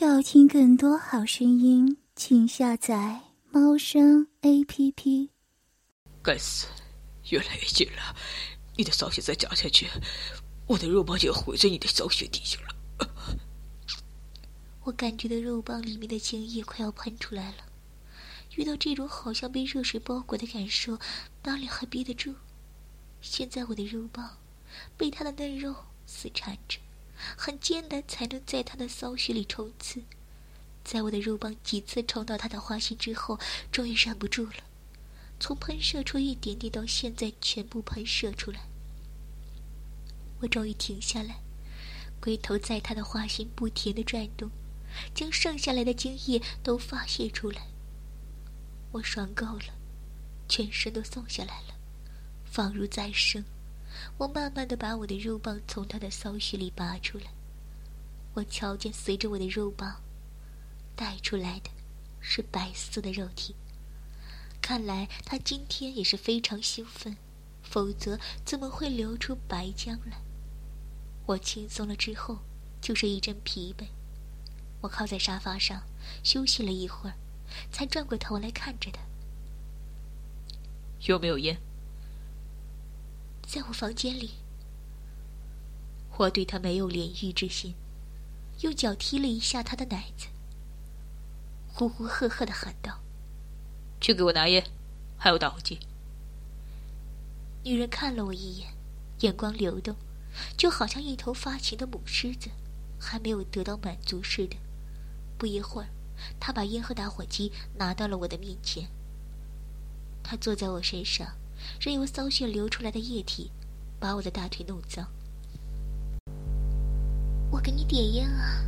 要听更多好声音，请下载猫声 A P P。该死，越来越近了！你的扫雪再讲下去，我的肉棒就要毁在你的扫雪底下了。我感觉到肉棒里面的精液快要喷出来了，遇到这种好像被热水包裹的感受，哪里还憋得住？现在我的肉棒被他的嫩肉死缠着。很艰难才能在他的骚穴里冲刺，在我的肉棒几次冲到他的花心之后，终于忍不住了，从喷射出一点点到现在全部喷射出来。我终于停下来，龟头在他的花心不停的转动，将剩下来的精液都发泄出来。我爽够了，全身都松下来了，仿如再生。我慢慢的把我的肉棒从他的骚穴里拔出来，我瞧见随着我的肉棒带出来的，是白色的肉体。看来他今天也是非常兴奋，否则怎么会流出白浆来？我轻松了之后，就是一阵疲惫。我靠在沙发上休息了一会儿，才转过头来看着他。有没有烟？在我房间里，我对他没有怜欲之心，用脚踢了一下他的奶子，呼呼喝喝的喊道：“去给我拿烟，还有打火机。”女人看了我一眼，眼光流动，就好像一头发情的母狮子，还没有得到满足似的。不一会儿，她把烟和打火机拿到了我的面前。她坐在我身上。任由骚血流出来的液体把我的大腿弄脏。我给你点烟啊。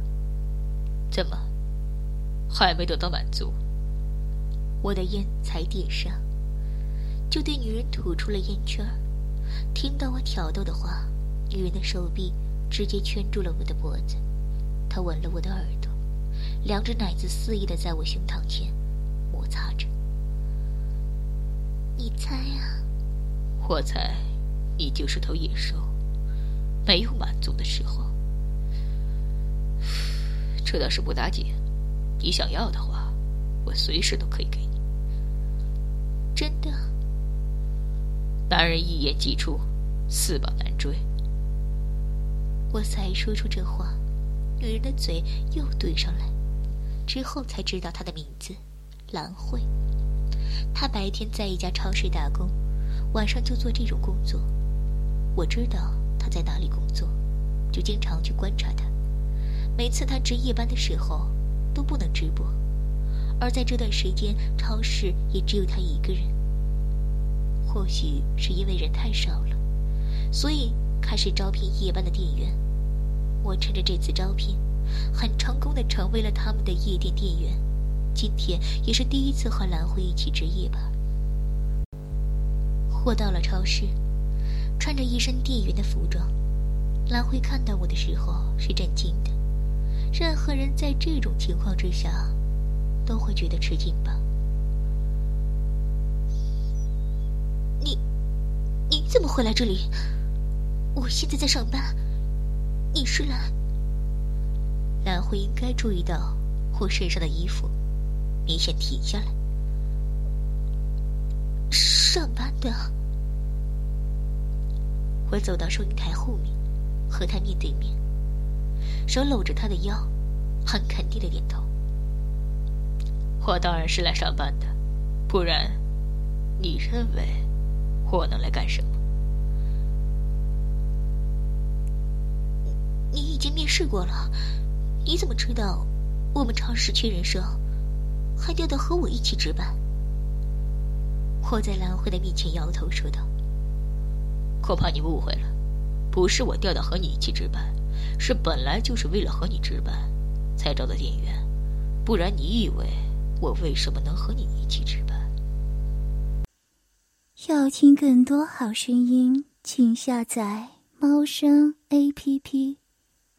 怎么，还没得到满足？我的烟才点上，就对女人吐出了烟圈儿。听到我挑逗的话，女人的手臂直接圈住了我的脖子。她吻了我的耳朵，两只奶子肆意的在我胸膛前摩擦着。你猜啊？我猜，你就是头野兽，没有满足的时候。这倒是不打紧，你想要的话，我随时都可以给你。真的？男人一言既出，驷马难追。我才说出这话，女人的嘴又对上来，之后才知道她的名字，兰慧。他白天在一家超市打工，晚上就做这种工作。我知道他在哪里工作，就经常去观察他。每次他值夜班的时候，都不能直播，而在这段时间，超市也只有他一个人。或许是因为人太少了，所以开始招聘夜班的店员。我趁着这次招聘，很成功的成为了他们的夜店店员。今天也是第一次和兰辉一起值夜吧。货到了超市，穿着一身店员的服装，兰辉看到我的时候是震惊的。任何人在这种情况之下，都会觉得吃惊吧？你，你怎么会来这里？我现在在上班。你是兰？兰辉应该注意到我身上的衣服。明显停下来。上班的，我走到收银台后面，和他面对面，手搂着他的腰，很肯定的点头。我当然是来上班的，不然，你认为我能来干什么？你已经面试过了，你怎么知道我们超市缺人手？还调到和我一起值班。我在兰慧的面前摇头说道：“恐怕你误会了，不是我调到和你一起值班，是本来就是为了和你值班，才招的店员。不然你以为我为什么能和你一起值班？”要听更多好声音，请下载猫声 A P P。